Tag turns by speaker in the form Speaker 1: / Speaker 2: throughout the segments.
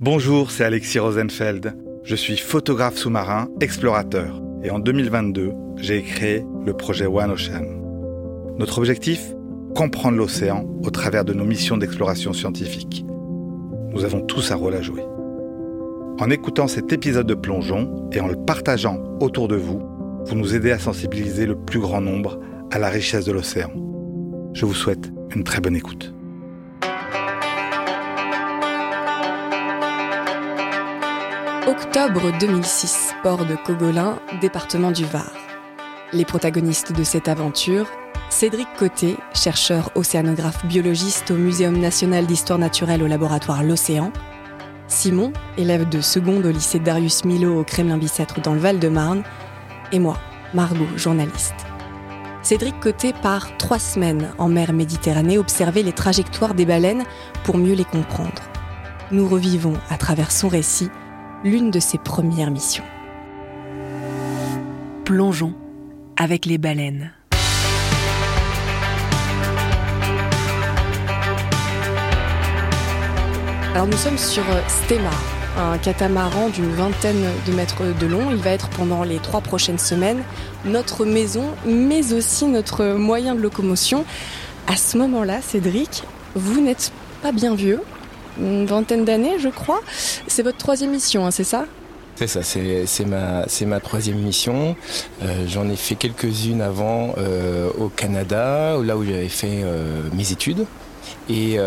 Speaker 1: Bonjour, c'est Alexis Rosenfeld. Je suis photographe sous-marin, explorateur. Et en 2022, j'ai créé le projet One Ocean. Notre objectif Comprendre l'océan au travers de nos missions d'exploration scientifique. Nous avons tous un rôle à jouer. En écoutant cet épisode de plongeon et en le partageant autour de vous, vous nous aidez à sensibiliser le plus grand nombre à la richesse de l'océan. Je vous souhaite une très bonne écoute.
Speaker 2: Octobre 2006, port de Cogolin, département du Var. Les protagonistes de cette aventure, Cédric Côté, chercheur océanographe biologiste au Muséum national d'histoire naturelle au laboratoire L'Océan, Simon, élève de seconde au lycée Darius Milo au Kremlin-Bicêtre dans le Val-de-Marne, et moi, Margot, journaliste. Cédric Côté part trois semaines en mer Méditerranée observer les trajectoires des baleines pour mieux les comprendre. Nous revivons à travers son récit l'une de ses premières missions. Plongeons avec les baleines. Alors nous sommes sur Stema, un catamaran d'une vingtaine de mètres de long. Il va être pendant les trois prochaines semaines notre maison, mais aussi notre moyen de locomotion. À ce moment-là, Cédric, vous n'êtes pas bien vieux, une vingtaine d'années, je crois. C'est votre troisième mission, hein, c'est ça?
Speaker 3: C'est ça, c'est ma, ma troisième mission. Euh, J'en ai fait quelques-unes avant euh, au Canada, là où j'avais fait euh, mes études. Et,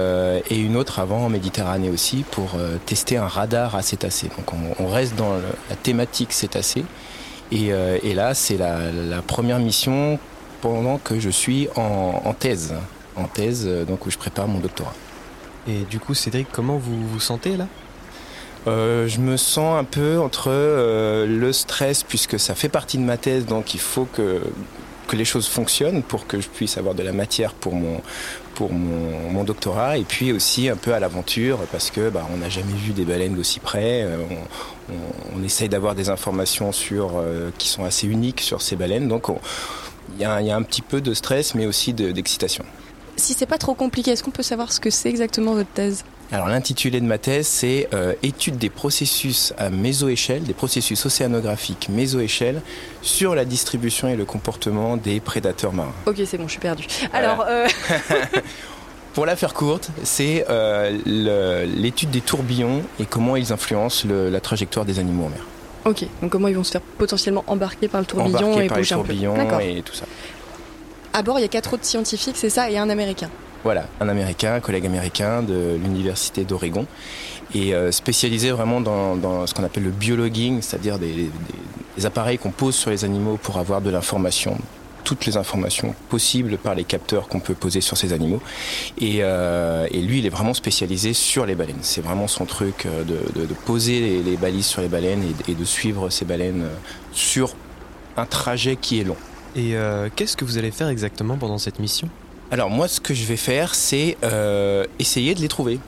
Speaker 3: une autre avant en Méditerranée aussi pour tester un radar à cétacés. Donc on, reste dans la thématique cétacés. Et, là, c'est la, la, première mission pendant que je suis en, en thèse, en thèse, donc où je prépare mon doctorat.
Speaker 4: Et du coup, Cédric, comment vous vous sentez là?
Speaker 3: Euh, je me sens un peu entre euh, le stress puisque ça fait partie de ma thèse, donc il faut que que les choses fonctionnent pour que je puisse avoir de la matière pour mon pour mon, doctorat et puis aussi un peu à l'aventure parce que bah, on n'a jamais vu des baleines d'aussi près. Euh, on, essaye d'avoir des informations sur qui sont assez uniques sur ces baleines, donc il y, a un petit peu de stress mais aussi d'excitation.
Speaker 2: De, si c'est pas trop compliqué, est-ce qu'on peut savoir ce que c'est exactement votre thèse
Speaker 3: alors l'intitulé de ma thèse, c'est euh, étude des processus à mésoéchelle, des processus océanographiques mésoéchelle sur la distribution et le comportement des prédateurs marins.
Speaker 2: Ok, c'est bon, je suis perdu. Alors, euh...
Speaker 3: pour la faire courte, c'est euh, l'étude des tourbillons et comment ils influencent le, la trajectoire des animaux en mer.
Speaker 2: Ok, donc comment ils vont se faire potentiellement embarquer par le tourbillon
Speaker 3: embarquer
Speaker 2: et
Speaker 3: par les tourbillons et tout ça.
Speaker 2: À bord, il y a quatre autres scientifiques, c'est ça, et un américain.
Speaker 3: Voilà, un américain, un collègue américain de l'université d'Oregon, et euh, spécialisé vraiment dans, ce qu'on appelle le biologging, c'est-à-dire des, appareils qu'on pose sur les animaux pour avoir de l'information, toutes les informations possibles par les capteurs qu'on peut poser sur ces animaux. Et, euh, lui, il est vraiment spécialisé sur les baleines. C'est vraiment son truc euh, de, poser les, balises sur les baleines et, et, de suivre ces baleines euh, sur un trajet qui est long.
Speaker 4: Et euh, qu'est-ce que vous allez faire exactement pendant cette mission?
Speaker 3: Alors moi, ce que je vais faire, c'est euh, essayer de les trouver.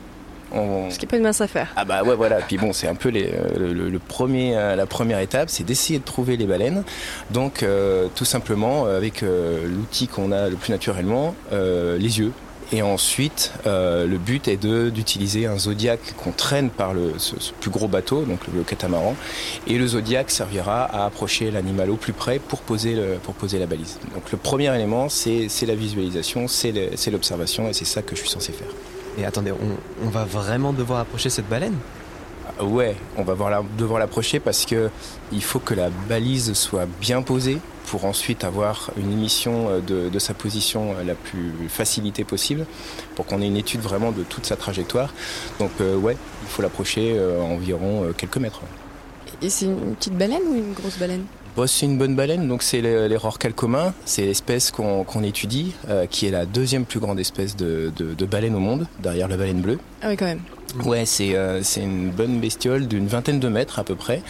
Speaker 2: On... Ce qui n'est pas une mince affaire.
Speaker 3: Ah bah ouais, voilà. Puis bon, c'est un peu les, le, le, premier, euh, la première étape, c'est d'essayer de trouver les baleines. Donc euh, tout simplement, avec euh, l'outil qu'on a le plus naturellement, euh, les yeux. Et ensuite, euh, le but est d'utiliser un zodiac qu'on traîne par le, ce, plus gros bateau, donc le, catamaran. Et le zodiac servira à approcher l'animal au plus près pour poser, la balise. Donc le premier élément, c'est la visualisation, c'est l'observation, et c'est ça que je suis censé faire.
Speaker 4: Et attendez, on va vraiment devoir approcher cette baleine?
Speaker 3: Ouais, on va la, devoir l'approcher parce que il faut que la balise soit bien posée pour ensuite avoir une émission de, de sa position la plus facilitée possible, pour qu'on ait une étude vraiment de toute sa trajectoire. Donc euh, ouais, il faut l'approcher euh, environ euh, quelques mètres.
Speaker 2: Et c'est une petite baleine ou une grosse baleine?
Speaker 3: Bon, c'est une bonne baleine, donc c'est rorquals communs. C'est l'espèce qu'on qu étudie, euh, qui est la deuxième plus grande espèce de, de, de, baleine au monde, derrière la baleine bleue.
Speaker 2: Ah oui, quand même.
Speaker 3: Ouais, c'est euh, une bonne bestiole d'une vingtaine de mètres à peu près,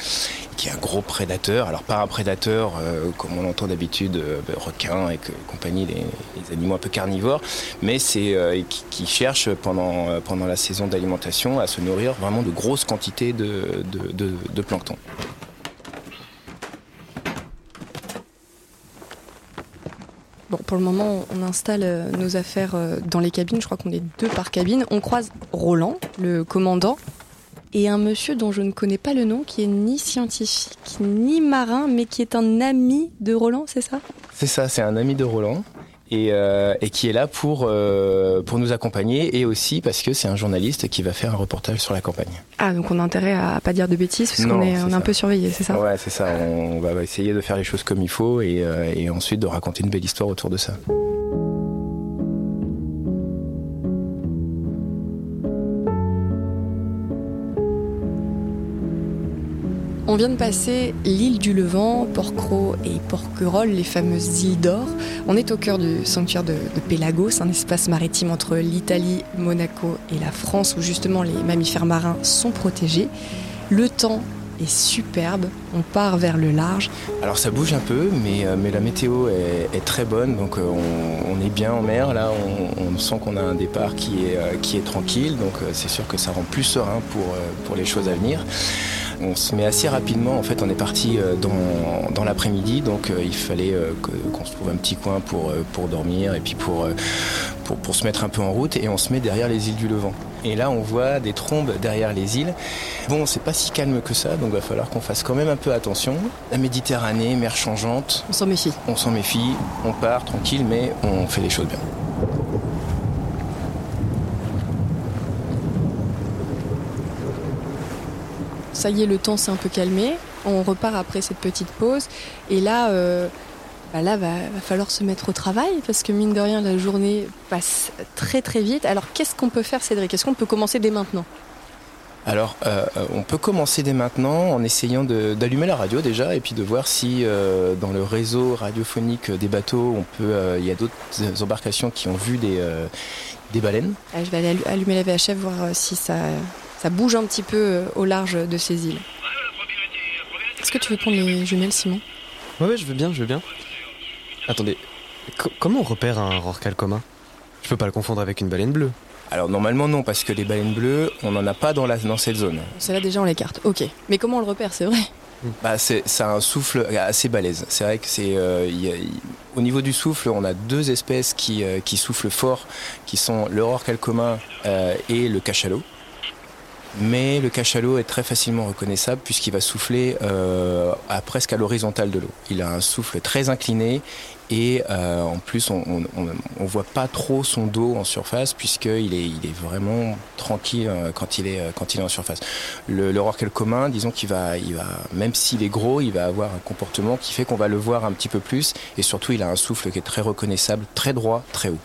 Speaker 3: qui est un gros prédateur. Alors pas un prédateur euh, comme on entend d'habitude, euh, requin et que, compagnie, les, les, animaux un peu carnivores, mais c'est qui, qui, cherche pendant, pendant la saison d'alimentation à se nourrir vraiment de grosses quantités de plancton.
Speaker 2: Pour le moment, on installe euh, nos affaires euh, dans les cabines. Je crois qu'on est deux par cabine. On croise Roland, le commandant. et un monsieur dont je ne connais pas le nom, qui est ni scientifique ni marin, mais qui est un ami de Roland, c'est ça?
Speaker 3: C'est ça, c'est un ami de Roland. Et, euh, et, qui est là pour, euh, pour nous accompagner et aussi parce que c'est un journaliste qui va faire un reportage sur la campagne.
Speaker 2: Ah, donc on a intérêt à pas dire de bêtises parce qu'on est, on est un peu surveillé, c'est ça?
Speaker 3: Ouais, c'est ça. On, va essayer de faire les choses comme il faut et, euh, et ensuite de raconter une belle histoire autour de ça.
Speaker 2: On vient de passer l'île du Levant, Porquerolles et Porquerolles, les fameuses îles d'or. On est au cœur du sanctuaire de, de Pélagos, un espace maritime entre l'Italie, Monaco et la France où justement les mammifères marins sont protégés. Le temps est superbe, on part vers le large.
Speaker 3: Alors ça bouge un peu, mais, euh, la météo est, très bonne, donc euh, on, est bien en mer. Là, on, sent qu'on a un départ qui est, euh, tranquille, donc c'est sûr que ça rend plus serein pour les choses à venir on se met assez rapidement. En fait, on est parti dans, dans l'après-midi, donc euh, il fallait euh, qu'on se trouve un petit coin pour, euh, pour dormir et puis pour, pour, pour, se mettre un peu en route. Et on se met derrière les îles du Levant. Et là, on voit des trombes derrière les îles. Bon, c'est pas si calme que ça, donc il va falloir qu'on fasse quand même un peu attention. La Méditerranée, mer changeante.
Speaker 2: On s'en méfie.
Speaker 3: On s'en méfie, on part tranquille, mais on fait les choses bien.
Speaker 2: Ça y est, le temps s'est un peu calmé. On repart après cette petite pause. Et là, euh, bah là, va, va falloir se mettre au travail parce que mine de rien, la journée passe très très vite. Alors, qu'est-ce qu'on peut faire, Cédric? Est-ce qu'on peut commencer dès maintenant?
Speaker 3: Alors, euh, on peut commencer dès maintenant en essayant d'allumer la radio déjà et puis de voir si euh, dans le réseau radiophonique des bateaux, on peut, euh, il y a d'autres embarcations qui ont vu des, euh, des baleines.
Speaker 2: Ah, je vais aller allumer la VHF voir si ça, ça bouge un petit peu au large de ces îles. Est-ce que tu veux prendre les jumelles, Simon?
Speaker 4: Ouais, ouais, je veux bien, je veux bien. Attendez, co comment on repère un rorqual commun? Je peux pas le confondre avec une baleine bleue.
Speaker 3: Alors normalement non, parce que les baleines bleues, on n'en a pas dans, la, dans cette zone.
Speaker 2: Celle-là déjà on l'écarte, ok. Mais comment on le repère, c'est vrai?
Speaker 3: Bah, c'est un souffle assez balèze. C'est vrai que c'est euh, y a, y, au niveau du souffle, on a deux espèces qui, euh, qui soufflent fort, qui sont le rorqual commun euh, et le cachalot. Mais le cachalot est très facilement reconnaissable puisqu'il va souffler euh, à presque à l'horizontale de l'eau. Il a un souffle très incliné et euh, en plus on, on, voit pas trop son dos en surface puisqu'il est, il est vraiment tranquille euh, quand il est, quand il est en surface. Le, le rorqual commun, disons qu'il va, il va, même s'il est gros, il va avoir un comportement qui fait qu'on va le voir un petit peu plus et surtout il a un souffle qui est très reconnaissable, très droit, très haut.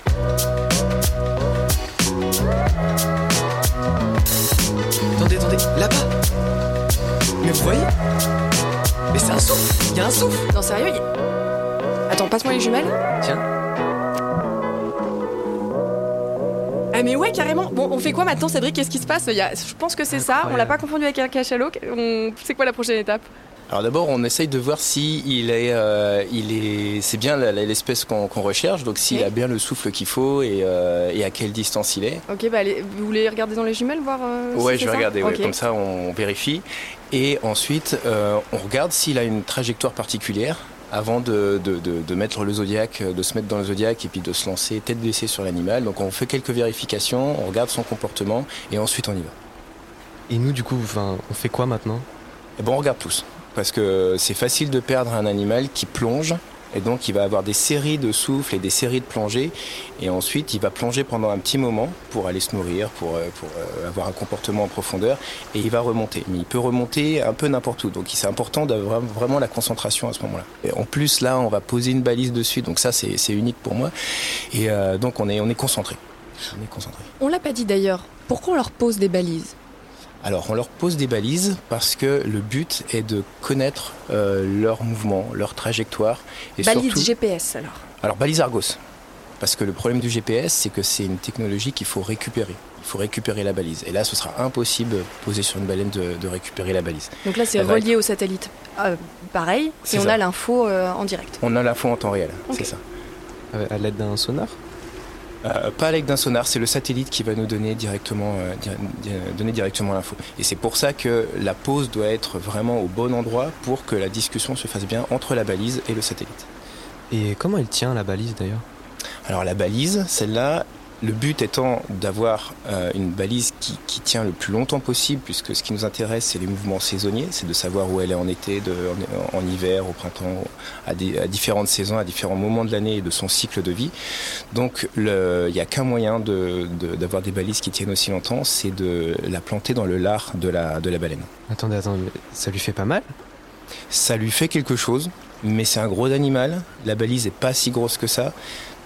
Speaker 4: Attendez, là-bas Mais vous voyez Mais c'est un souffle Il y a un souffle
Speaker 2: Non, sérieux y... Attends, passe-moi les jumelles.
Speaker 4: Tiens.
Speaker 2: Ah mais ouais, carrément. Bon, on fait quoi maintenant, Cédric? Qu'est-ce qui se passe? Y a... Je pense que c'est ça. On l'a pas confondu avec un cachalot. On... C'est quoi la prochaine étape?
Speaker 3: Alors d'abord, on essaye de voir si il est, euh, il est, c'est bien l'espèce qu'on qu recherche, donc s'il okay. a bien le souffle qu'il faut et, euh, et, à quelle distance il est.
Speaker 2: Ok, bah allez, vous voulez regarder dans les jumelles voir euh,
Speaker 3: Ouais,
Speaker 2: si
Speaker 3: je vais
Speaker 2: ça
Speaker 3: regarder,
Speaker 2: okay.
Speaker 3: ouais, comme ça on vérifie. Et ensuite, euh, on regarde s'il a une trajectoire particulière avant de, de, de, de, mettre le zodiaque, de se mettre dans le zodiaque et puis de se lancer tête baissée sur l'animal. Donc on fait quelques vérifications, on regarde son comportement et ensuite on y va.
Speaker 4: Et nous, du coup, enfin, on fait quoi maintenant?
Speaker 3: Eh ben, on regarde tous parce que c'est facile de perdre un animal qui plonge et donc il va avoir des séries de souffles et des séries de plongées et ensuite il va plonger pendant un petit moment pour aller se nourrir, pour, pour avoir un comportement en profondeur et il va remonter. Mais il peut remonter un peu n'importe où donc c'est important d'avoir vraiment la concentration à ce moment-là. En plus là on va poser une balise dessus donc ça c'est unique pour moi et euh, donc on est, on est concentré. On est concentré.
Speaker 2: On l'a pas dit d'ailleurs, pourquoi on leur pose des balises?
Speaker 3: Alors on leur pose des balises parce que le but est de connaître euh, leur mouvement, leur trajectoire.
Speaker 2: Et balise surtout... GPS alors
Speaker 3: Alors balise Argos. Parce que le problème du GPS, c'est que c'est une technologie qu'il faut récupérer. Il faut récupérer la balise. Et là, ce sera impossible, posé sur une baleine, de, de récupérer la balise.
Speaker 2: Donc là, c'est relié être... au satellite. Euh, pareil, et on ça. a l'info euh, en direct.
Speaker 3: On a l'info en temps réel, okay. c'est ça.
Speaker 4: À l'aide d'un sonar?
Speaker 3: Euh, pas avec d'un sonar, c'est le satellite qui va nous donner directement, euh, di donner directement l'info. Et c'est pour ça que la pause doit être vraiment au bon endroit pour que la discussion se fasse bien entre la balise et le satellite.
Speaker 4: Et comment elle tient la balise d'ailleurs?
Speaker 3: Alors la balise, celle-là, Le but étant d'avoir euh, une balise qui, tient le plus longtemps possible, puisque ce qui nous intéresse, c'est les mouvements saisonniers, c'est de savoir où elle est en été, en, hiver, au printemps, à, différentes saisons, à différents moments de l'année et de son cycle de vie. Donc il n'y a qu'un moyen d'avoir des balises qui tiennent aussi longtemps, c'est de la planter dans le lard de la, de la baleine.
Speaker 4: Attendez, attendez, ça lui fait pas mal?
Speaker 3: Ça lui fait quelque chose, mais c'est un gros animal. La balise n'est pas si grosse que ça.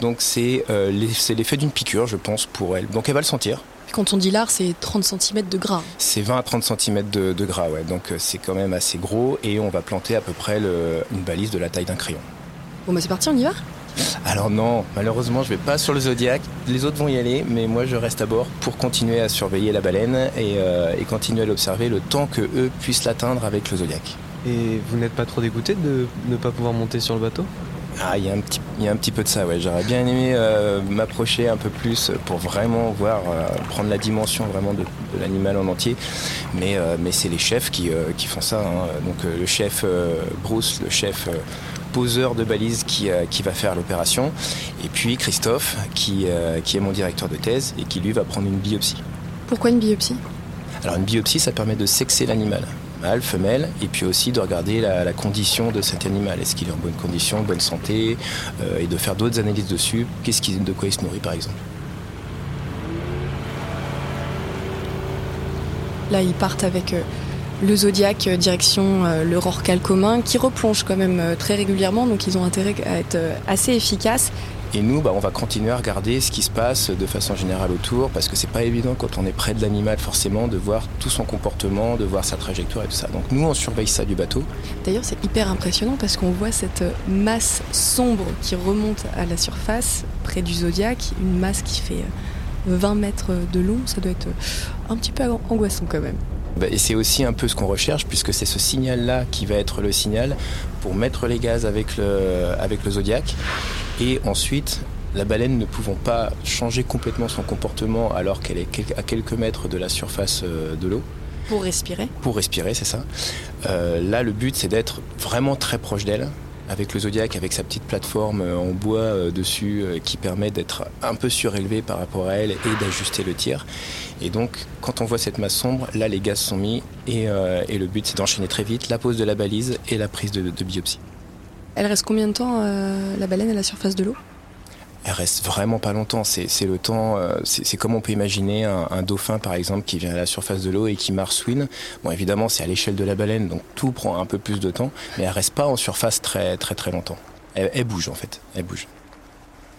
Speaker 3: Donc euh, c'est l'effet d'une piqûre, je pense, pour elle. Donc elle va le sentir.
Speaker 2: Quand on dit lard, c'est 30 cm de gras.
Speaker 3: C'est 20 à 30 cm de, gras, ouais. Donc euh, c'est quand même assez gros et on va planter à peu près une balise de la taille d'un crayon.
Speaker 2: Bon bah c'est parti, on y va?
Speaker 3: Alors non, malheureusement je vais pas sur le Zodiac. Les autres vont y aller, mais moi je reste à bord pour continuer à surveiller la baleine et, euh, et continuer à l'observer le temps que eux puissent l'atteindre avec le Zodiac.
Speaker 4: Et vous n'êtes pas trop dégoûté de ne pas pouvoir monter sur le bateau?
Speaker 3: Ah, il y, a un petit, y a un petit peu de ça, ouais. J'aurais bien aimé euh, m'approcher un peu plus pour vraiment voir, euh, prendre la dimension vraiment de, l'animal en entier. Mais, euh, mais c'est les chefs qui, qui font ça. Hein. Donc le chef Bruce, le chef poseur de balises qui, qui va faire l'opération. Et puis Christophe, qui, qui est mon directeur de thèse et qui lui va prendre une biopsie.
Speaker 2: Pourquoi une biopsie?
Speaker 3: Alors une biopsie, ça permet de sexer l'animal mâle, femelle, et puis aussi de regarder la, condition de cet animal. Est-ce qu'il est en bonne condition, bonne santé, euh, et de faire d'autres analyses dessus. Qu'est-ce de quoi il se nourrit, par exemple?
Speaker 2: Là, ils partent avec euh, le Zodiac euh, direction le Rorcal commun, qui replonge quand même très régulièrement, donc ils ont intérêt à être assez efficaces.
Speaker 3: Et nous, bah, on va continuer à regarder ce qui se passe de façon générale autour, parce que c'est pas évident quand on est près de l'animal forcément de voir tout son comportement, de voir sa trajectoire et tout ça. Donc nous, on surveille ça du bateau.
Speaker 2: D'ailleurs, c'est hyper impressionnant parce qu'on voit cette masse sombre qui remonte à la surface près du zodiaque, une masse qui fait 20 mètres de long. Ça doit être un petit peu angoissant quand même.
Speaker 3: Bah, et c'est aussi un peu ce qu'on recherche, puisque c'est ce signal-là qui va être le signal pour mettre les gaz avec le, avec le Zodiac. Et ensuite, la baleine ne pouvant pas changer complètement son comportement alors qu'elle est à quelques mètres de la surface euh, de l'eau.
Speaker 2: Pour respirer
Speaker 3: Pour respirer, c'est ça. Euh, là, le but, c'est d'être vraiment très proche d'elle avec le Zodiac, avec sa petite plateforme euh, en bois dessus qui permet d'être un peu surélevé par rapport à elle et d'ajuster le tir. Et donc, quand on voit cette masse sombre, là, les gaz sont mis et, le but, c'est d'enchaîner très vite la pose de la balise et la prise de, biopsie.
Speaker 2: Elle reste combien de temps, la baleine, à la surface de l'eau?
Speaker 3: Elle reste vraiment pas longtemps. C'est le temps, euh, c'est comme on peut imaginer un, dauphin par exemple qui vient à la surface de l'eau et qui marsouine. Bon, évidemment, c'est à l'échelle de la baleine, donc tout prend un peu plus de temps, mais elle reste pas en surface très très très longtemps. Elle, bouge en fait, elle bouge.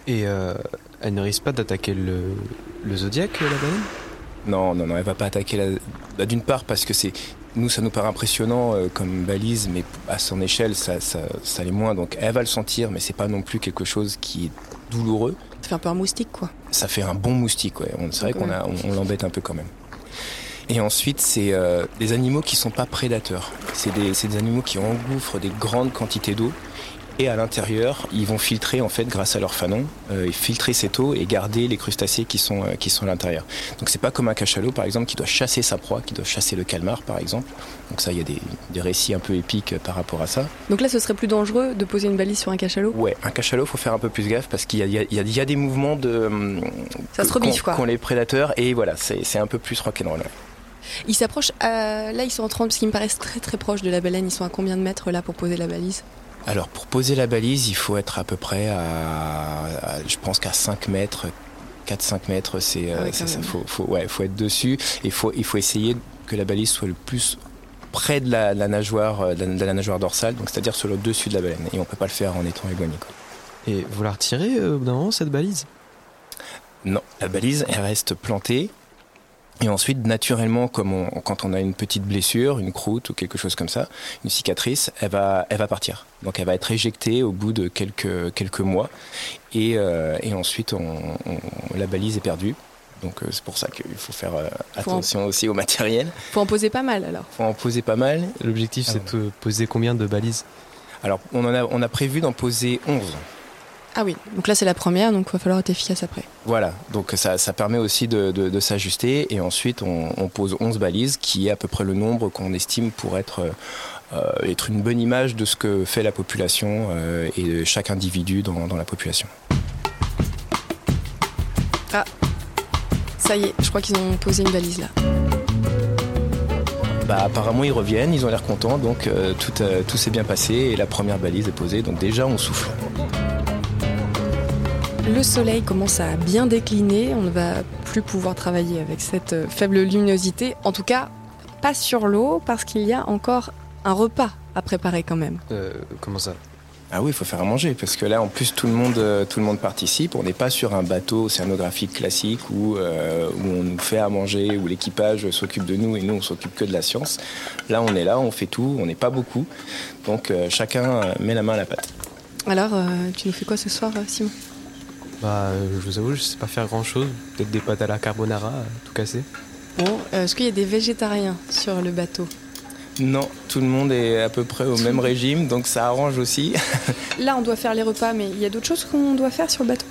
Speaker 4: Et euh, elle ne risque pas d'attaquer le, le zodiaque, la baleine?
Speaker 3: Non, non, non, elle va pas attaquer la. Bah, d'une part parce que c'est nous, ça nous paraît impressionnant euh, comme balise, mais à son échelle, ça, ça, ça l'est moins. Donc, elle va le sentir, mais c'est pas non plus quelque chose qui est douloureux.
Speaker 2: Ça fait un peu un moustique, quoi.
Speaker 3: Ça fait un bon moustique, ouais. C'est vrai qu'on on, l'embête un peu quand même. Et ensuite, c'est euh, des animaux qui sont pas prédateurs. C'est des, des, animaux qui engouffrent des grandes quantités d'eau et à l'intérieur, ils vont filtrer en fait grâce à leur fanon, euh, filtrer cette eau et garder les crustacés qui sont euh, qui sont à l'intérieur. Donc c'est pas comme un cachalot par exemple qui doit chasser sa proie, qui doit chasser le calmar par exemple. Donc ça, il y a des, des, récits un peu épiques par rapport à ça.
Speaker 2: Donc là, ce serait plus dangereux de poser une balise sur un cachalot?
Speaker 3: Ouais, un cachalot, faut faire un peu plus gaffe parce qu'il y, y, y a, des mouvements de
Speaker 2: ça se rebiffe quoi.
Speaker 3: Qu'ont les prédateurs et voilà, c'est un peu plus rock'n'roll. Ouais.
Speaker 2: Ils s'approchent, euh, là ils sont en 30 parce qu'ils me paraissent très très proches de la baleine. Ils sont à combien de mètres là pour poser la balise?
Speaker 3: Alors pour poser la balise, il faut être à peu près à, je pense qu'à 5 mètres, 4-5 mètres, c'est ah ça. Faut, faut, ouais, faut être dessus. Et faut, il faut essayer que la balise soit le plus près de la, nageoire, euh, de la, nageoire dorsale, donc c'est-à-dire sur le dessus de la baleine. Et on peut pas le faire en étant éloigné.
Speaker 4: Et vous la retirez euh, au cette balise?
Speaker 3: Non, la balise, elle reste plantée. Et ensuite, naturellement, comme quand on a une petite blessure, une croûte ou quelque chose comme ça, une cicatrice, elle va, elle va partir. Donc elle va être éjectée au bout de quelques, quelques mois. Et, euh, et ensuite, on, la balise est perdue. Donc euh, c'est pour ça qu'il faut faire euh, attention aussi au matériel.
Speaker 2: Faut en poser pas mal alors.
Speaker 3: Faut en poser pas mal.
Speaker 4: L'objectif c'est de poser combien de balises?
Speaker 3: Alors on, en a, on a prévu d'en poser 11.
Speaker 2: Ah oui, donc là c'est la première, donc il va falloir être efficace après.
Speaker 3: Voilà, donc ça, ça permet aussi de, de, s'ajuster et ensuite on, on, pose 11 balises qui est à peu près le nombre qu'on estime pour être, euh, être une bonne image de ce que fait la population euh, et de chaque individu dans, dans la population.
Speaker 2: Ah, Ça y est, je crois qu'ils ont posé une valise là.
Speaker 3: Bah, apparemment, ils reviennent, ils ont l'air contents, donc euh, tout, euh, tout s'est bien passé et la première balise est posée, donc déjà on souffle.
Speaker 2: Le soleil commence à bien décliner, on ne va plus pouvoir travailler avec cette euh, faible luminosité, en tout cas pas sur l'eau parce qu'il y a encore un repas à préparer quand même.
Speaker 4: Euh, comment ça?
Speaker 3: Ah oui, il faut faire à manger, parce que là, en plus, tout le monde, euh, tout le monde participe. On n'est pas sur un bateau océanographique classique où, euh, où on nous fait à manger, où l'équipage s'occupe de nous et nous, on s'occupe que de la science. Là, on est là, on fait tout, on n'est pas beaucoup. Donc, euh, chacun met la main à la pâte.
Speaker 2: Alors, euh, tu nous fais quoi ce soir, Simon?
Speaker 4: Bah, euh, je vous avoue, je sais pas faire grand chose. Peut-être des pâtes à la carbonara, euh, tout cassé.
Speaker 2: Bon, euh, est-ce qu'il y a des végétariens sur le bateau?
Speaker 3: Non, tout le monde est à peu près au même régime, donc ça arrange aussi.
Speaker 2: Là, on doit faire les repas, mais il y a d'autres choses qu'on doit faire sur le bateau?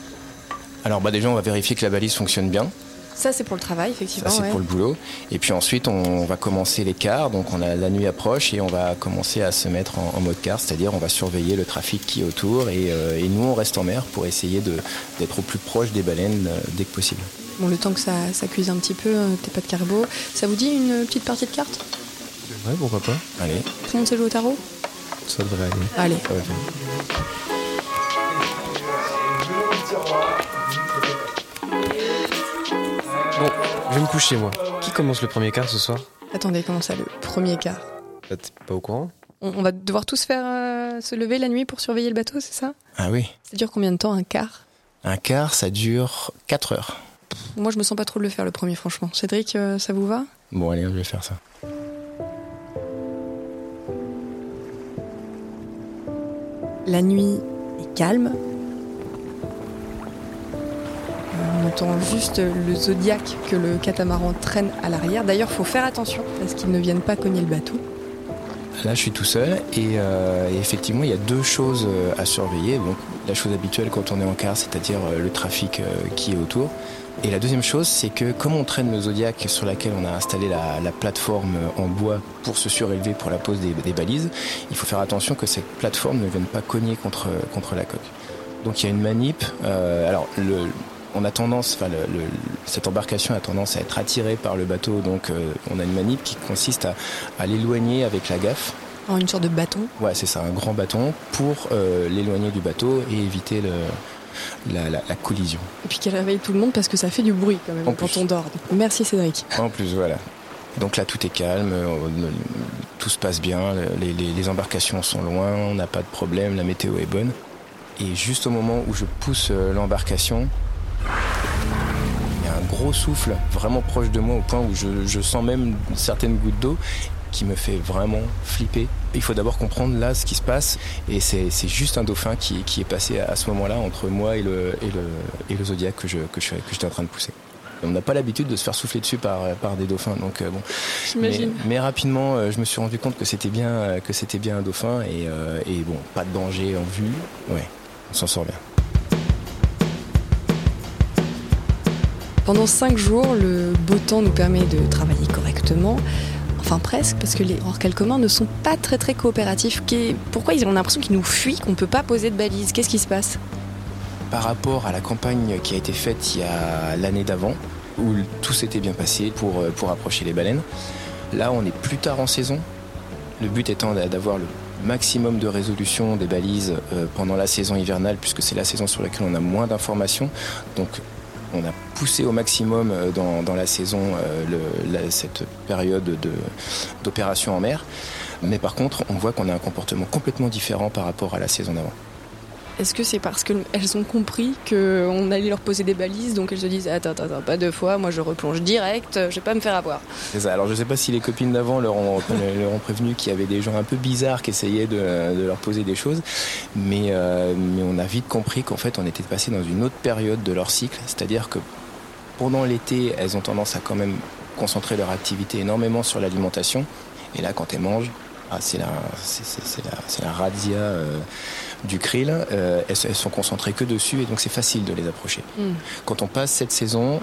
Speaker 3: Alors, bah, déjà, on va vérifier que la balise fonctionne bien.
Speaker 2: Ça, c'est pour le travail, effectivement.
Speaker 3: Ça, c'est
Speaker 2: ouais.
Speaker 3: pour le boulot. Et puis ensuite, on va commencer les quarts. Donc, on a la nuit approche et on va commencer à se mettre en, en mode quart, c'est-à-dire on va surveiller le trafic qui est autour et, euh, et nous, on reste en mer pour essayer de- d'être au plus proche des baleines euh, dès que possible.
Speaker 2: Bon, le temps que ça, ça cuise un petit peu, euh, tes pas de carbo. Ça vous dit une petite partie de cartes
Speaker 4: Ouais, pourquoi pas
Speaker 3: Allez,
Speaker 2: Tout le monde sait jouer au tarot?
Speaker 4: Ça devrait aller.
Speaker 2: Allez.
Speaker 4: Je vais me coucher, moi. Qui commence le premier quart ce soir
Speaker 2: Attendez, comment ça, le premier quart
Speaker 4: Bah, T'es pas au courant
Speaker 2: on, on va devoir tous faire euh, se lever la nuit pour surveiller le bateau, c'est ça
Speaker 3: Ah oui.
Speaker 2: Ça dure combien de temps, un quart
Speaker 3: Un quart, ça dure 4 heures.
Speaker 2: Moi, je me sens pas trop de le faire le premier, franchement. Cédric, euh, ça vous va
Speaker 3: Bon, allez, je vais faire ça.
Speaker 2: La nuit est calme. Entend juste le zodiaque que le catamaran traîne à l'arrière. D'ailleurs, faut faire attention parce qu'ils ne viennent pas cogner le bateau.
Speaker 3: Là, je suis tout seul et, euh, effectivement, il y a deux choses euh, à surveiller. Donc, la chose habituelle quand on est en quart, c'est-à-dire euh, le trafic qui est autour. Et la deuxième chose, c'est que comme on traîne le Zodiac sur laquelle on a installé la, la plateforme en bois pour se surélever pour la pose des, balises, il faut faire attention que cette plateforme ne vienne pas cogner contre, contre la coque. Donc il y a une manip. alors le, on a tendance, enfin le- le- cette embarcation a tendance à être attirée par le bateau, donc euh, on a une manip qui consiste à, à l'éloigner avec la gaffe.
Speaker 2: En une sorte de bâton.
Speaker 3: Ouais, c'est ça, un grand bâton pour euh, l'éloigner du bateau et éviter le, la, la- la collision.
Speaker 2: Et puis qu'elle réveille tout le monde parce que ça fait du bruit quand même
Speaker 3: En
Speaker 2: quand
Speaker 3: plus.
Speaker 2: on dort. Merci Cédric.
Speaker 3: En plus, voilà. Donc là, tout est calme, euh, tout se passe bien, les, les- les embarcations sont loin, on n'a pas de problème, la météo est bonne. Et juste au moment où je pousse euh, l'embarcation, il y a un gros souffle vraiment proche de moi au point où je, je sens même certaines gouttes d'eau qui me fait vraiment flipper. Il faut d'abord comprendre là ce qui se passe et c'est juste un dauphin qui, qui est passé à ce moment-là entre moi et le, et le, et le zodiaque que je- que je- que j'étais en train de pousser. On n'a pas l'habitude de se faire souffler dessus par, par des dauphins, donc euh, bon. Mais,
Speaker 2: J'imagine.
Speaker 3: mais rapidement, euh, je me suis rendu compte que c'était bien, euh, que c'était bien un dauphin et, et bon, pas de danger en vue. Ouais, on s'en sort bien.
Speaker 2: Pendant cinq jours, le beau temps nous permet de travailler correctement. Enfin presque, parce que les rorquals communs ne sont pas très très coopératifs. Pourquoi ils ont l'impression qu'ils nous fuient, qu'on ne peut pas poser de balises? Qu'est-ce qui se passe?
Speaker 3: Par rapport à la campagne qui a été faite il y a l'année d'avant, où tout s'était bien passé pour, euh, pour approcher les baleines, là on est plus tard en saison. Le but étant d'a- d'avoir le maximum de résolution des balises euh, pendant la saison hivernale, puisque c'est la saison sur laquelle on a moins d'informations. Donc on a poussé au maximum euh, dans, la saison euh, cette période de- d'opération en mer. Mais par contre, on voit qu'on a un comportement complètement différent par rapport à la saison d'avant.
Speaker 2: Est-ce que c'est parce qu'elles ont compris qu'on allait leur poser des balises, donc elles se disent attends, attends, attends, pas deux fois, moi je replonge direct, je vais pas me faire avoir.
Speaker 3: C'est ça. Alors je sais pas si les copines d'avant leur ont, prévenu qu'il y avait des gens un peu bizarres qui essayaient de, leur poser des choses, mais, euh, mais on a vite compris qu'en fait on était passé dans une autre période de leur cycle, c'est-à-dire que pendant l'été elles ont tendance à quand même concentrer leur activité énormément sur l'alimentation, et là quand elles mangent, ah, c'est la, c'est, la, la razzia euh, du krill, euh, elles, elles sont concentrées que dessus et donc c'est facile de les approcher.
Speaker 2: Hmm.
Speaker 3: Quand on passe cette saison,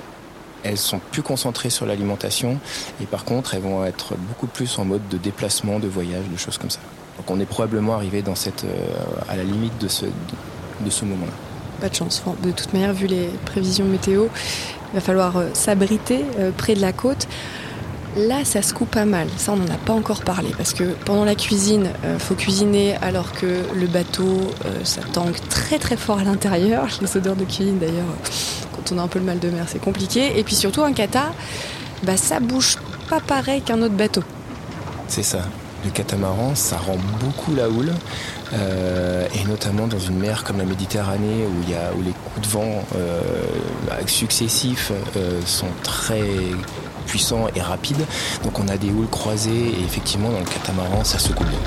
Speaker 3: elles sont plus concentrées sur l'alimentation et par contre elles vont être beaucoup plus en mode de déplacement, de voyage, de choses comme ça. Donc on est probablement arrivé dans cette, euh, à la limite de ce, de, de ce moment-là.
Speaker 2: Pas de chance. Enfin, de toute manière, vu les prévisions météo, Il va falloir s'abriter près de la côte. Là, ça se coupe pas mal. Ça, on n'en a pas encore parlé. Parce que pendant la cuisine, il faut cuisiner alors que le bateau, ça tangue très très fort à l'intérieur. Les odeurs de cuisine, d'ailleurs, quand on a un peu le mal de mer, c'est compliqué. Et puis surtout, un kata, bah, ça bouge pas pareil qu'un autre bateau.
Speaker 3: C'est ça. Le catamaran, ça rend beaucoup la houle, euh, et notamment dans une mer comme la Méditerranée où, les coups de vent euh, bah, successifs euh, sont très puissants et rapides. Donc on a des houles croisées et effectivement dans le catamaran, ça se bien.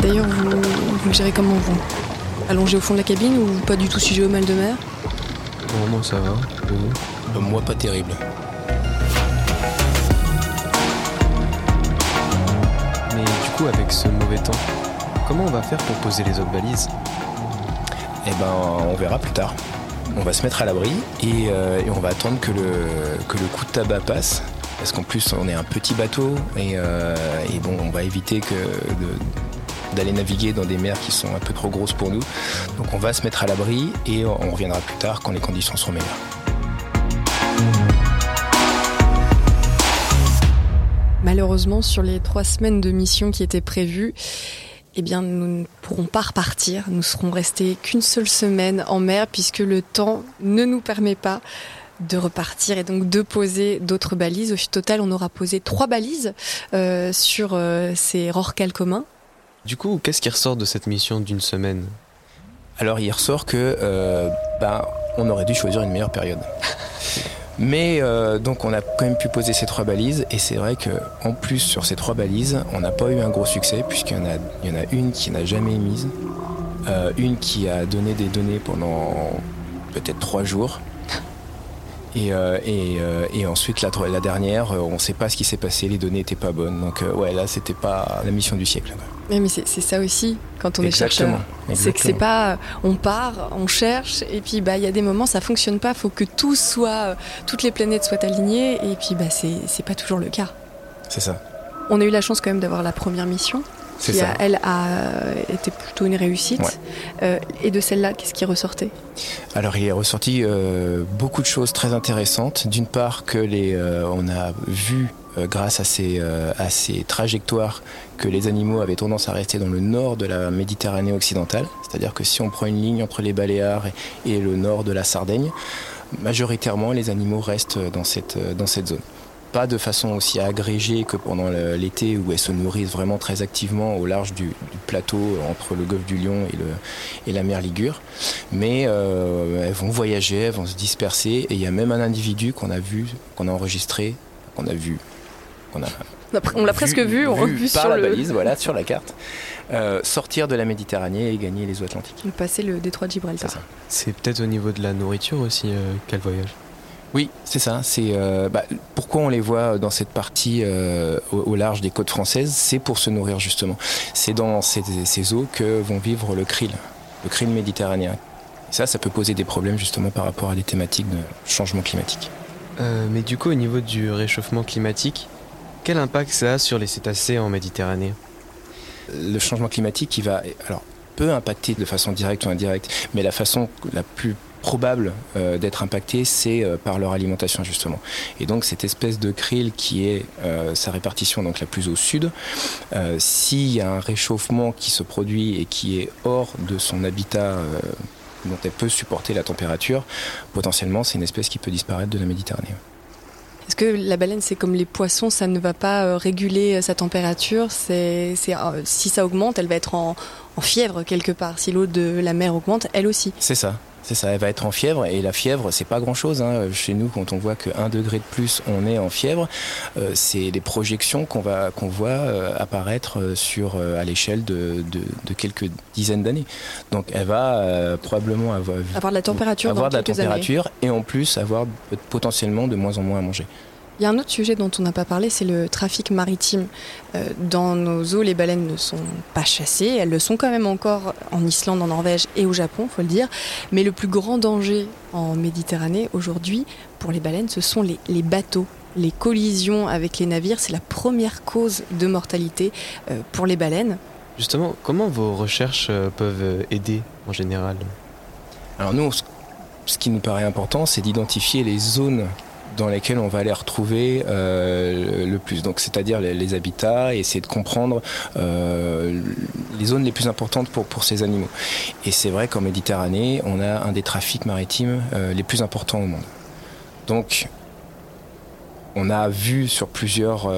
Speaker 2: D'ailleurs, vous, vous gérez comment vous? Allongé au fond de la cabine ou pas du tout sujet au mal de mer?
Speaker 4: Bon, moi ça va.
Speaker 3: Euh, moi pas terrible.
Speaker 4: Mais du coup, avec ce mauvais temps, comment on va faire pour poser les autres balises?
Speaker 3: Eh ben, on verra plus tard. On va se mettre à l'abri et, euh, on va attendre que le, coup de tabac passe. Parce qu'en plus, on est un petit bateau et, euh, bon, on va éviter d'aller naviguer dans des mers qui sont un peu trop grosses pour nous. Donc on va se mettre à l'abri et on reviendra plus tard quand les conditions seront meilleures.
Speaker 2: Malheureusement, sur les trois semaines de mission qui étaient prévues, eh bien, nous ne pourrons pas repartir. Nous serons restés qu'une seule semaine en mer puisque le temps ne nous permet pas de repartir et donc de poser d'autres balises. Au total, on aura posé trois balises euh, sur euh, ces rorquals communs
Speaker 4: du coup, qu'est-ce qui ressort de cette mission d'une semaine?
Speaker 3: Alors, il ressort que euh, ben, on aurait dû choisir une meilleure période. Mais euh, donc on a quand même pu poser ces trois balises. Et c'est vrai que en plus sur ces trois balises, on n'a pas eu un gros succès puisqu'il y en a, une qui n'a jamais émise, euh, une qui a donné des données pendant peut-être trois jours et, et, ensuite la, la dernière, on ne sait pas ce qui s'est passé, les données n'étaient pas bonnes. Donc ouais là c'était pas la mission du siècle.
Speaker 2: Mais, mais c'est ça aussi quand on est chercheur. C'est que c'est pas on part, on cherche et puis bah il y a des moments ça fonctionne pas, faut que tout soit toutes les planètes soient alignées et puis bah c'est pas toujours le cas.
Speaker 3: C'est ça.
Speaker 2: On a eu la chance quand même d'avoir la première mission qui ça. elle a été plutôt une réussite. Euh, et de celle-là, qu'est-ce qui ressortait?
Speaker 3: Alors il est ressorti euh, beaucoup de choses très intéressantes. D'une part que les euh, on a vu euh, grâce à ces, euh, à ces trajectoires que les animaux avaient tendance à rester dans le nord de la Méditerranée occidentale. C'est-à-dire que si on prend une ligne entre les Baléares et, le nord de la Sardaigne, majoritairement les animaux restent dans cette, dans cette zone pas de façon aussi agrégée que pendant l'été où elles se nourrissent vraiment très activement au large du, plateau entre le golfe du Lion et, le, et la mer Ligure. Mais euh, elles vont voyager, elles vont se disperser et il y a même un individu qu'on a vu, qu'on a enregistré, qu'on a vu
Speaker 2: on l'a presque vu, on
Speaker 3: vu, vu par sur la balise, voilà, sur la carte. Euh, sortir de la Méditerranée et gagner les eaux Atlantiques.
Speaker 2: Passer le détroit de Gibraltar.
Speaker 4: C'est peut-être au niveau de la nourriture aussi euh, qu'elle voyage.
Speaker 3: Oui, c'est ça. C'est euh, bah, pourquoi on les voit dans cette partie au, large des côtes françaises, c'est pour se nourrir justement. C'est dans ces, ces, eaux que vont vivre le krill, le krill méditerranéen. Et ça, ça peut poser des problèmes justement par rapport à des thématiques de changement climatique.
Speaker 4: mais du coup, au niveau du réchauffement climatique, quel impact ça a sur les cétacés en Méditerranée?
Speaker 3: Le changement climatique, qui va, alors, peut impacter de façon directe ou indirecte, mais la façon la plus probable euh, d'être impacté, c'est euh, par leur alimentation justement. Et donc cette espèce de krill qui est euh, sa répartition donc la plus au sud, s'il y a un réchauffement qui se produit et qui est hors de son habitat dont elle peut supporter la température, potentiellement c'est une espèce qui peut disparaître de la Méditerranée.
Speaker 2: Est-ce que la baleine, c'est comme les poissons, ça ne va pas réguler sa température? C'est, Si ça augmente, elle va être en, en fièvre quelque part. Si l'eau de la mer augmente, elle aussi.
Speaker 3: C'est ça. C'est ça, elle va être en fièvre et la fièvre, c'est pas grand chose. Hein. Chez nous, quand on voit que 1 degré de plus, on est en fièvre, euh, c'est des projections qu'on va qu'on voit euh, apparaître euh, sur à l'échelle de, de, quelques dizaines d'années. Donc, elle va probablement avoir,
Speaker 2: avoir de la température,
Speaker 3: avoir de la température et en plus avoir potentiellement de moins en moins à manger.
Speaker 2: Il y a un autre sujet dont on n'a pas parlé, c'est le trafic maritime. Euh, dans nos eaux, les baleines ne sont pas chassées, elles le sont quand même encore en Islande, en Norvège et au Japon, faut le dire. Mais le plus grand danger en Méditerranée aujourd'hui pour les baleines, ce sont les, bateaux. Les collisions avec les navires, c'est la première cause de mortalité euh, pour les baleines.
Speaker 4: Justement, comment vos recherches euh, peuvent aider en général?
Speaker 3: Alors nous, ce qui nous paraît important, c'est d'identifier les zones dans lesquelles on va les retrouver euh, le plus. Donc, c'est-à-dire les, habitats et essayer de comprendre euh, les zones les plus importantes pour, pour ces animaux. Et c'est vrai qu'en Méditerranée, on a un des trafics maritimes euh, les plus importants au monde. Donc, on a vu sur plusieurs,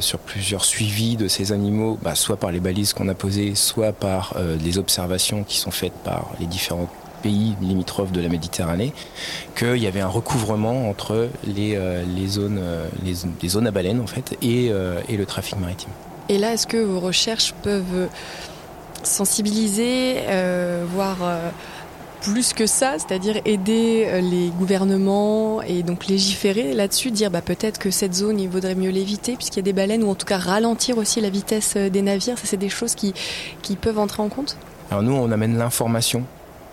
Speaker 3: sur plusieurs suivis de ces animaux, bah, soit par les balises qu'on a posées, soit par les observations qui sont faites par les différentes pays limitrophes de la Méditerranée, qu'il y avait un recouvrement entre les, euh, les zones, euh, les, zones à baleines en fait, et, euh, et le trafic maritime.
Speaker 2: Et là, est-ce que vos recherches peuvent sensibiliser, voire plus que ça, c'est-à-dire aider les gouvernements et donc légiférer là-dessus, dire bah, peut-être que cette zone, il vaudrait mieux l'éviter puisqu'il y a des baleines, ou en tout cas ralentir aussi la vitesse des navires, ça c'est des choses qui, qui peuvent entrer en compte?
Speaker 3: Alors nous, on amène l'information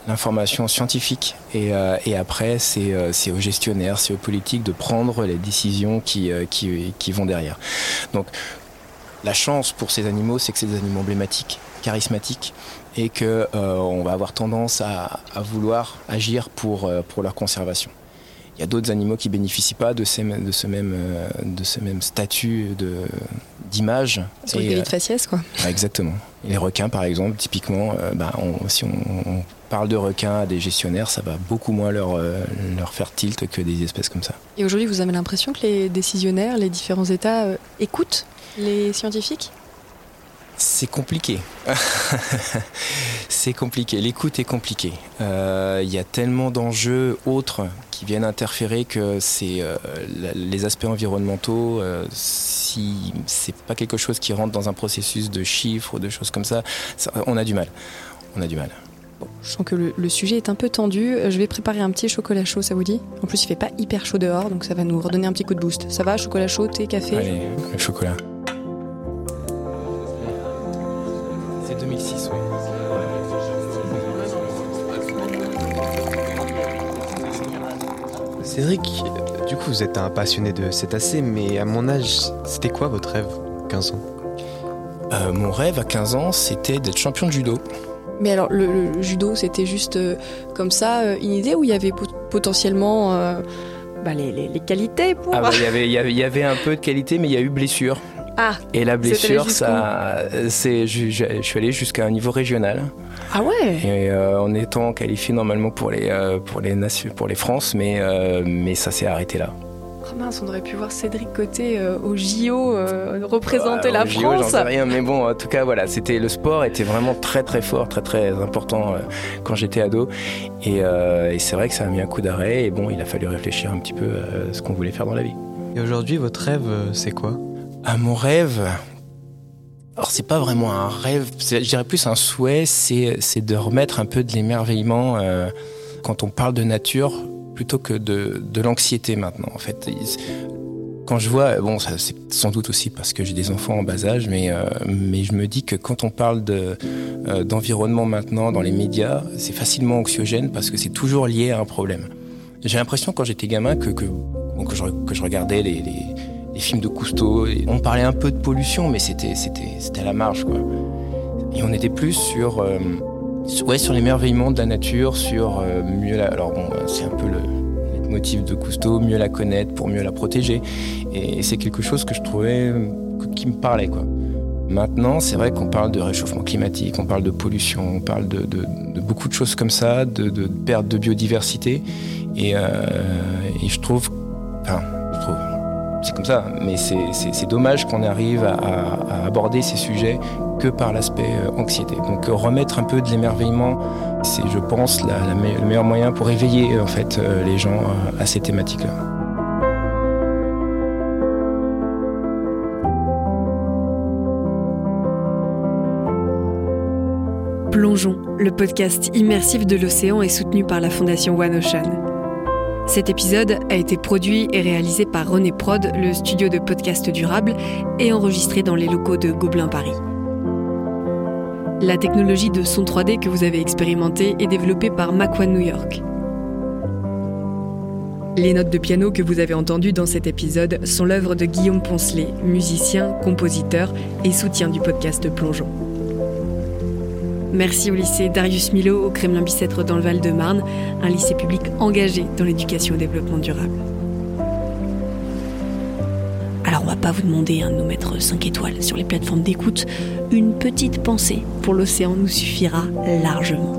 Speaker 3: l'information scientifique. Et, euh, et après, euh, c'est aux gestionnaires, c'est aux politiques de prendre les décisions qui, euh, qui, qui, vont derrière. Donc, la chance pour ces animaux, c'est que c'est des animaux emblématiques, charismatiques, et qu'on on va avoir tendance à, à vouloir agir pour, pour leur conservation. Il y a d'autres animaux qui bénéficient pas de, ces, de, ce, même, de ce même statut d'image.
Speaker 2: Sur le de faciès, quoi.
Speaker 3: exactement. les requins, par exemple, typiquement, bah, si on parle de requins à des gestionnaires, ça va beaucoup moins leur, euh, leur faire tilt que des espèces comme ça.
Speaker 2: Et aujourd'hui, vous avez l'impression que les décisionnaires, les différents États euh, écoutent les scientifiques?
Speaker 3: C'est compliqué. c'est compliqué. L'écoute est compliquée. Euh, il y a tellement d'enjeux autres qui viennent interférer que c'est les aspects environnementaux. si c'est pas quelque chose qui rentre dans un processus de chiffres ou de choses comme ça, on a du mal. On a du mal
Speaker 2: je sens que le, sujet est un peu tendu. Je vais préparer un petit chocolat chaud, ça vous dit? En plus, il fait pas hyper chaud dehors, donc ça va nous redonner un petit coup de boost. Ça va Chocolat chaud, thé, café?
Speaker 3: Allez, le chocolat. C'est 2006, oui.
Speaker 4: Cédric, du coup, vous êtes un passionné de cétacés, mais à mon âge, c'était quoi votre rêve 15 ans?
Speaker 3: Euh, Mon rêve à 15 ans, c'était d'être champion de judo.
Speaker 2: Mais alors, le, judo, c'était juste euh, comme ça, euh, une idée, ou il y avait potentiellement euh, bah, les, qualités pour...
Speaker 3: Ah bah, il, y avait, il, y avait, un peu de qualité, mais il y a eu blessure.
Speaker 2: Ah,
Speaker 3: et la blessure, ça, c'est, je, je, suis allé jusqu'à un niveau régional.
Speaker 2: Ah ouais.
Speaker 3: Et en étant qualifié normalement pour les pour les pour les France, mais mais ça s'est arrêté là.
Speaker 2: Oh mince, on aurait pu voir Cédric Côté euh, au JO euh, représenter la
Speaker 3: JO,
Speaker 2: France.
Speaker 3: J'en sais rien, mais bon, en tout cas, voilà, c'était le sport était vraiment très très fort, très très important euh, quand j'étais ado. Et, c'est vrai que ça a mis un coup d'arrêt. Et bon, il a fallu réfléchir un petit peu à ce qu'on voulait faire dans la vie.
Speaker 4: Et aujourd'hui, votre rêve, c'est quoi?
Speaker 3: À mon rêve, alors c'est pas vraiment un rêve, je dirais plus un souhait, c'est de remettre un peu de l'émerveillement quand on parle de nature plutôt que de, de l'anxiété maintenant. En fait, quand je vois, bon, c'est sans doute aussi parce que j'ai des enfants en bas âge, mais, euh, mais je me dis que quand on parle de, euh, d'environnement maintenant dans les médias, c'est facilement anxiogène parce que c'est toujours lié à un problème. J'ai l'impression quand j'étais gamin que, que, que, je, que je regardais les, les, films de Cousteau, on parlait un peu de pollution, mais c'était à la marge, quoi. Et on était plus sur... Euh, ouais, sur l'émerveillement de la nature, sur euh, mieux la... Alors bon, c'est un peu motif de Cousteau, mieux la connaître pour mieux la protéger. Et, c'est quelque chose que je trouvais qui me parlait, quoi. Maintenant, c'est vrai qu'on parle de réchauffement climatique, on parle de pollution, on parle de, beaucoup de choses comme ça, de, perte de biodiversité. Et, euh, je trouve, c'est comme ça, mais c'est dommage qu'on arrive à, aborder ces sujets que par l'aspect euh, anxiété. Donc euh, remettre un peu de l'émerveillement, c'est je pense le meilleur moyen pour éveiller en fait euh, les gens à ces thématiques-là.
Speaker 2: Plongeons, le podcast immersif de l'océan est soutenu par la Fondation One Ocean. Cet épisode a été produit et réalisé par René Prod, le studio de podcast durable, et enregistré dans les locaux de Gobelin Paris. La technologie de son 3D que vous avez expérimentée est développée par Macwan New York. Les notes de piano que vous avez entendues dans cet épisode sont l'œuvre de Guillaume Poncelet, musicien, compositeur et soutien du podcast Plongeon. Merci au lycée Darius Milo au Kremlin Bicêtre dans le Val-de-Marne, un lycée public engagé dans l'éducation au développement durable. Alors on va pas vous demander hein, de nous mettre 5 étoiles sur les plateformes d'écoute, une petite pensée pour l'océan nous suffira largement.